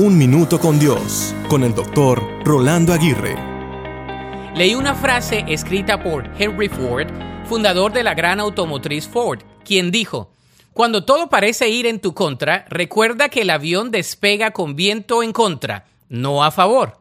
Un Minuto con Dios, con el doctor Rolando Aguirre. Leí una frase escrita por Henry Ford, fundador de la gran automotriz Ford, quien dijo, Cuando todo parece ir en tu contra, recuerda que el avión despega con viento en contra, no a favor.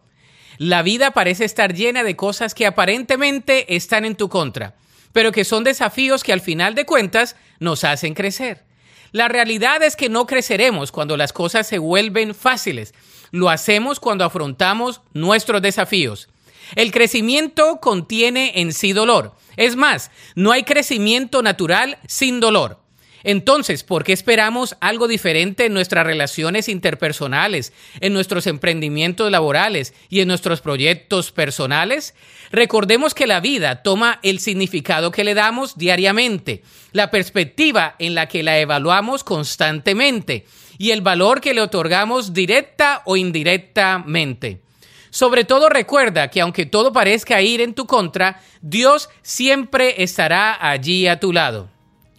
La vida parece estar llena de cosas que aparentemente están en tu contra, pero que son desafíos que al final de cuentas nos hacen crecer. La realidad es que no creceremos cuando las cosas se vuelven fáciles. Lo hacemos cuando afrontamos nuestros desafíos. El crecimiento contiene en sí dolor. Es más, no hay crecimiento natural sin dolor. Entonces, ¿por qué esperamos algo diferente en nuestras relaciones interpersonales, en nuestros emprendimientos laborales y en nuestros proyectos personales? Recordemos que la vida toma el significado que le damos diariamente, la perspectiva en la que la evaluamos constantemente y el valor que le otorgamos directa o indirectamente. Sobre todo recuerda que aunque todo parezca ir en tu contra, Dios siempre estará allí a tu lado.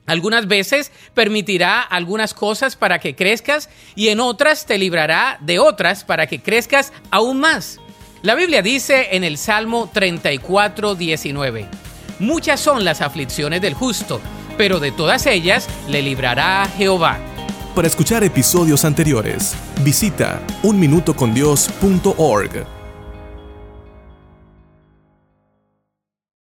Algunas veces permitirá algunas cosas para que crezcas y en otras te librará de otras para que crezcas aún más. La Biblia dice en el Salmo 34, 19, Muchas son las aflicciones del justo, pero de todas ellas le librará Jehová. Para escuchar episodios anteriores, visita unminutocondios.org.